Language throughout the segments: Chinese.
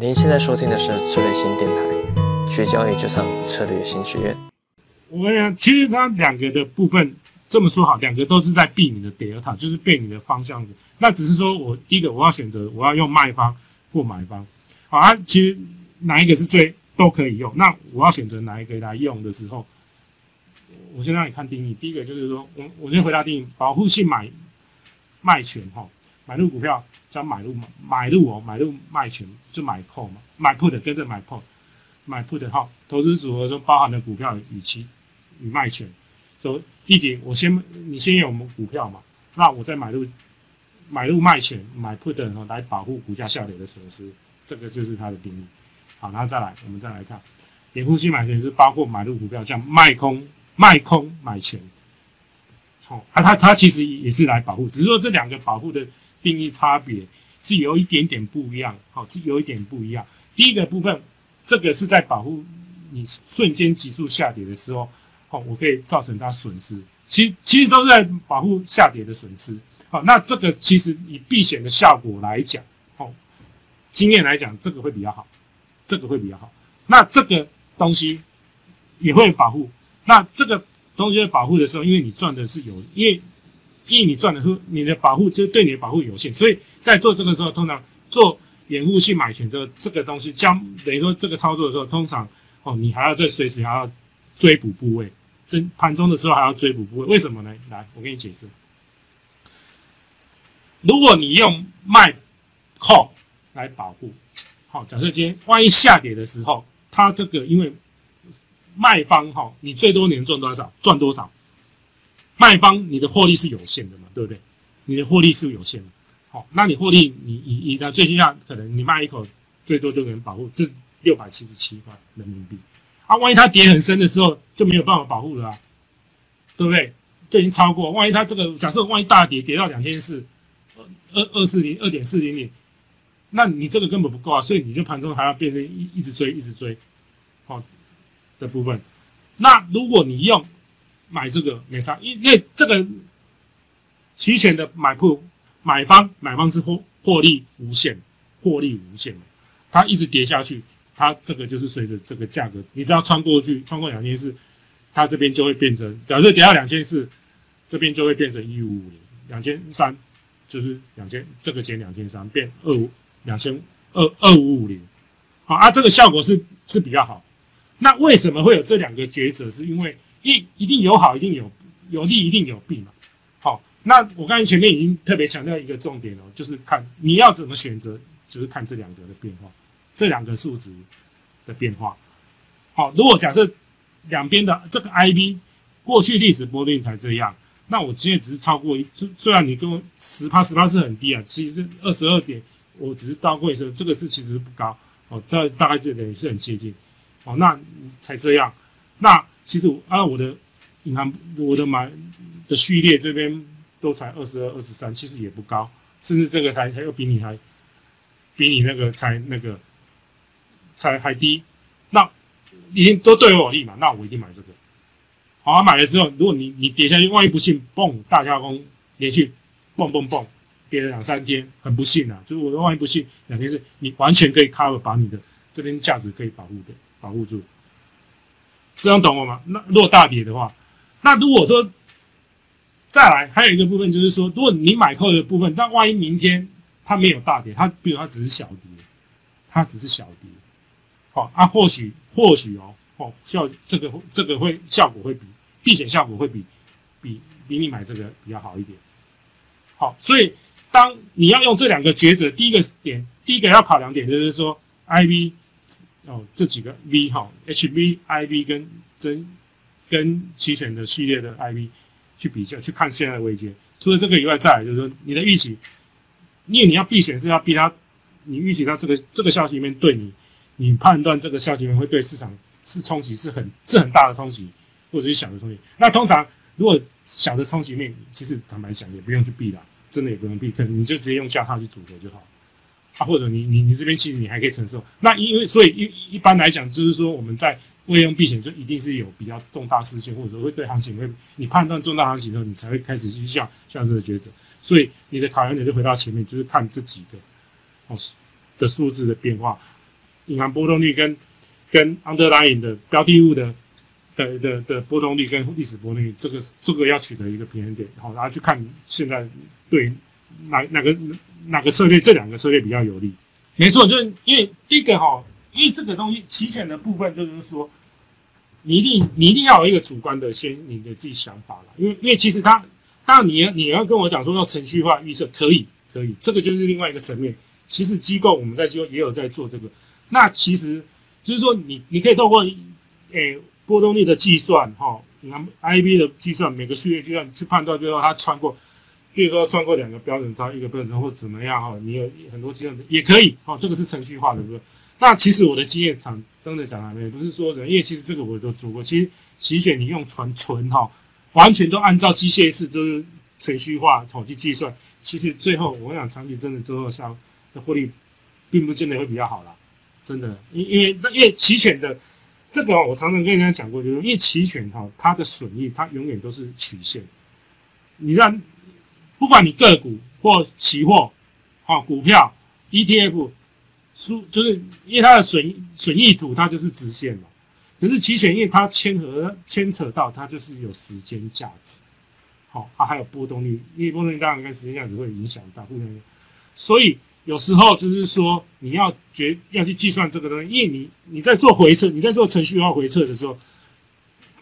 您现在收听的是策略新电台，学交易就上策略新学院。我跟你讲，其实它两个的部分这么说好，两个都是在避你的德尔塔，就是避你的方向的。那只是说我第一个我要选择我要用卖方或买方，好啊，其实哪一个是最都可以用。那我要选择哪一个来用的时候，我先让你看定义。第一个就是说我我先回答定义，保护性买卖权哈，买入股票。叫买入买入哦，买入卖权就买 call 嘛，买 put 跟着买 put，买 put 哈，投资组合中包含的股票与其与卖权。说第一我先你先有我们股票嘛，那我再买入买入卖权买 put 然后来保护股价下跌的损失，这个就是它的定义。好，然后再来我们再来看，掩护性买权是包括买入股票，像卖空卖空买权。好，啊它它其实也是来保护，只是说这两个保护的。定义差别是有一点点不一样，好，是有一点不一样。第一个部分，这个是在保护你瞬间急速下跌的时候，好，我可以造成它损失。其其实都是在保护下跌的损失。好，那这个其实以避险的效果来讲，好，经验来讲，这个会比较好，这个会比较好。那这个东西也会保护。那这个东西保护的时候，因为你赚的是有，因为。因为你赚的是你的保护，就对你的保护有限，所以在做这个时候，通常做掩护性买权这这个东西，将等于说这个操作的时候，通常哦，你还要再随时还要追补部位，真盘中的时候还要追补部位，为什么呢？来，我给你解释。如果你用卖 call 来保护，好，假设今天万一下跌的时候，它这个因为卖方哈，你最多你能赚多少？赚多少？卖方你的获利是有限的嘛，对不对？你的获利是有限的，好，那你获利你你你的最近下可能你卖一口最多就能保护这六百七十七块人民币，啊，万一它跌很深的时候就没有办法保护了啊，对不对？就已经超过，万一它这个假设万一大跌跌到两千四二二二四零二点四零零，那你这个根本不够啊，所以你就盘中还要变成一一直追一直追，好，的部分，那如果你用。买这个没差，因为这个期权的买铺买方买方是获获利无限，获利无限的，它一直跌下去，它这个就是随着这个价格，你只要穿过去，穿过两千四，它这边就会变成，假设跌到两千四，这边就会变成一五五零，两千三就是两千，这个减两千三变二五两千二二五五零，好啊，这个效果是是比较好。那为什么会有这两个抉择？是因为一一定有好，一定有有利，一定有弊嘛。好，那我刚才前面已经特别强调一个重点了，就是看你要怎么选择，就是看这两个的变化，这两个数值的变化。好，如果假设两边的这个 IB 过去历史波动才这样，那我今天只是超过一，虽然你跟十趴十趴是很低啊，其实二十二点，我只是到过一次，这个是其实不高哦，大大概这点是很接近。哦，那才这样，那。其实按我的银行，我的买的序列这边都才二十二、二十三，其实也不高，甚至这个还还要比你还比你那个才那个才还低。那已经都对我有利嘛？那我一定买这个。好，买了之后，如果你你跌下去，万一不幸蹦大跳空，连续蹦蹦蹦跌了两三天，很不幸啊！就是我的万一不幸两天是，你完全可以 cover 把你的这边价值可以保护的保护住。这样懂我吗？那如果大跌的话，那如果说再来还有一个部分就是说，如果你买扣的部分，那万一明天它没有大跌，它比如它只是小跌，它只是小跌，好，啊，或许或许哦，哦效这个这个会效果会比避险效果会比比比你买这个比较好一点，好，所以当你要用这两个抉择，第一个点，第一个要考量点就是说，I V。哦，这几个 V 哈，H V I V 跟真跟期权的系列的 I V 去比较，去看现在的位阶。除了这个以外，再来就是说你的预期，因为你要避险是要避它，你预期到这个这个消息里面对你，你判断这个消息面会对市场是冲击是很是很大的冲击，或者是小的冲击。那通常如果小的冲击面，其实坦白讲也不用去避了，真的也不用避，可能你就直接用价差去组合就好。啊，或者你你你这边其实你还可以承受，那因为所以一一般来讲，就是说我们在未用避险就一定是有比较重大事件，或者说会对行情会你判断重大行情的时候，你才会开始去下下这个抉择。所以你的考量点就回到前面，就是看这几个哦的数字的变化，隐含波动率跟跟 underlying 的标的物的的的的波动率跟历史波动率，这个这个要取得一个平衡点，好，然后去看现在对哪哪个哪个策略，这两个策略比较有利。没错，就是因为第一个哈，因为这个东西期权的部分就是说，你一定你一定要有一个主观的先你的自己想法了，因为因为其实它当然你要你要跟我讲说要程序化预测可以可以，这个就是另外一个层面。其实机构我们在就也有在做这个，那其实就是说你你可以透过诶波动率的计算哈，你看 IB 的计算每个序列计算去判断，就是说它穿过，比如说穿过两个标准差一个标准或怎么样哈，你有很多计算也可以哦，这个是程序化的，不对？那其实我的经验讲真的讲来，也不是说人，因为其实这个我都做过，其实期选你用纯纯哈，完全都按照机械式就是程序化统计计算，其实最后我想长期真的最后像。的获利并不见得会比较好啦，真的，因因为因为期权的这个，我常常跟人家讲过，就是因为期权哈，它的损益它永远都是曲线。你让不管你个股或期货，哈，股票 ETF，输就是因为它的损损益图它就是直线嘛。可是期权因为它牵合牵扯到它就是有时间价值，好，它还有波动率，因为波动率当然跟时间价值会影响到，互相，所以。有时候就是说，你要决要去计算这个东西，因为你你在做回测，你在做程序化回测的时候，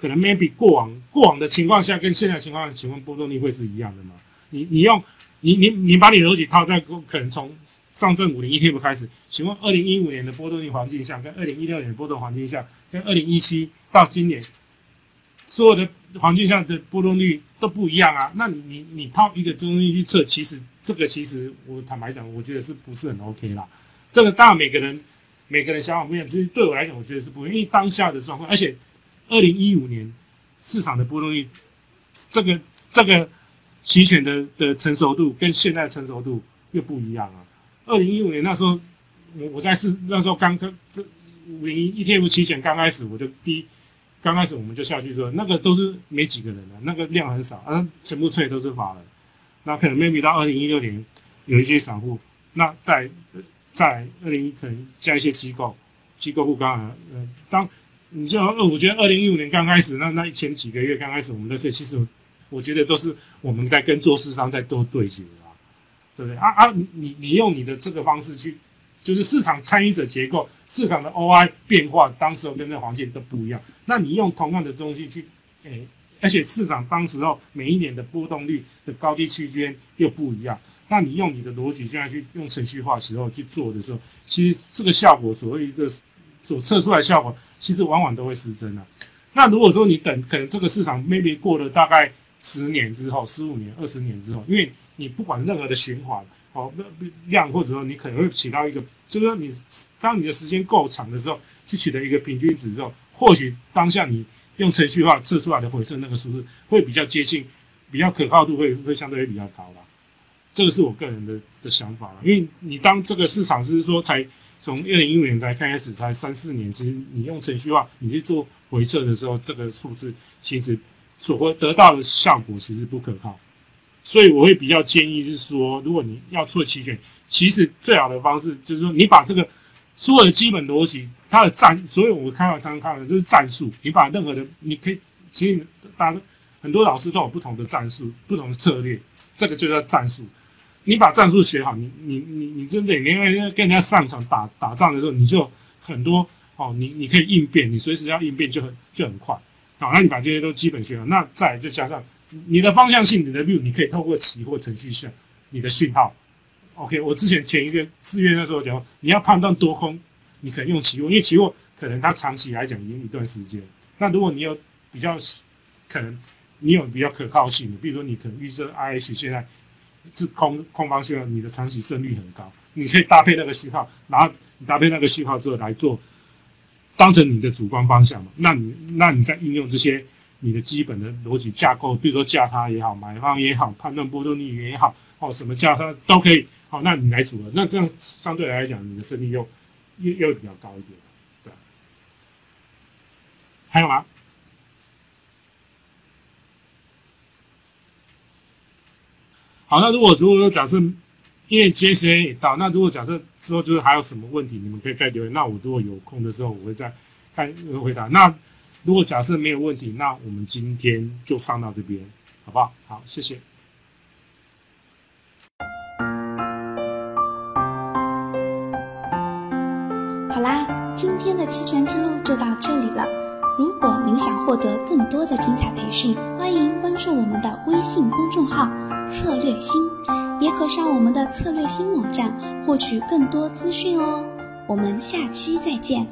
可能 maybe 过往过往的情况下跟现在情况情况波动率会是一样的吗？你你用你你你把你的逻辑套在可能从上证五零 ETF 开始，请问二零一五年的波动率环境下，跟二零一六年的波动环境下，跟二零一七到今年所有的环境下的波动率都不一样啊？那你你你套一个中西去测，其实。这个其实我坦白讲，我觉得是不是很 OK 啦？这个当然每个人每个人想法不一样，其实对我来讲，我觉得是不，因为当下的状况，而且二零一五年市场的波动率，这个这个期权的的成熟度跟现在成熟度又不一样啊。二零一五年那时候，我我在是那时候刚刚这五零 ETF 期权刚开始，我就第一刚开始我们就下去说，那个都是没几个人的，那个量很少，啊，全部吹都是法人。那可能 maybe 到二零一六年有一些散户，那在在二零一可能加一些机构，机构户刚好，呃，当你就二，我觉得二零一五年刚开始，那那前几个月刚开始，我们的这其实我觉得都是我们在跟做市商在多对接啊，对不对？啊啊，你你用你的这个方式去，就是市场参与者结构，市场的 OI 变化，当时候跟那环境都不一样，那你用同样的东西去，诶。而且市场当时候每一年的波动率的高低区间又不一样，那你用你的逻辑现在去用程序化时候去做的时候，其实这个效果所谓一个所测出来效果，其实往往都会失真的。那如果说你等可能这个市场 maybe 过了大概十年之后、十五年、二十年之后，因为你不管任何的循环哦量，或者说你可能会起到一个，就是说你当你的时间够长的时候，去取得一个平均值之后，或许当下你。用程序化测出来的回测那个数字会比较接近，比较可靠度会会相对会比较高啦。这个是我个人的的想法了因为你当这个市场是说才从二零一五年才开始才三四年，其实你用程序化你去做回测的时候，这个数字其实所会得到的效果其实不可靠。所以我会比较建议是说，如果你要做期权，其实最好的方式就是说你把这个所有的基本逻辑。它的战，所以我们开玩笑看的就是战术。你把任何的，你可以，其实大家很多老师都有不同的战术、不同的策略，这个就叫战术。你把战术学好，你你你你真的，你因为跟人家上场打打仗的时候，你就很多哦，你你可以应变，你随时要应变就很就很快。好，那你把这些都基本学了，那再就加上你的方向性，你的 view，你可以透过期货程序下你的讯号。OK，我之前前一个四月那时候讲，你要判断多空。你可能用期货，因为期货可能它长期来讲已经一段时间。那如果你有比较可能，你有比较可靠性的，比如说你可能预测 IH 现在是空空方讯号，你的长期胜率很高，你可以搭配那个信号，然后你搭配那个信号之后来做，当成你的主观方向嘛。那你那你在应用这些你的基本的逻辑架构，比如说价差也好，买方也好，判断波动率也好，哦什么价差都可以。好，那你来组合，那这样相对来讲，你的胜率又。又又比较高一点，对。还有吗？好，那如果如果假设因为节时间也到，那如果假设之后就是还有什么问题，你们可以再留言。那我如果有空的时候，我会再看回答。那如果假设没有问题，那我们今天就上到这边，好不好？好，谢谢。好啦，今天的期权之路就到这里了。如果您想获得更多的精彩培训，欢迎关注我们的微信公众号“策略新”，也可上我们的策略新网站获取更多资讯哦。我们下期再见。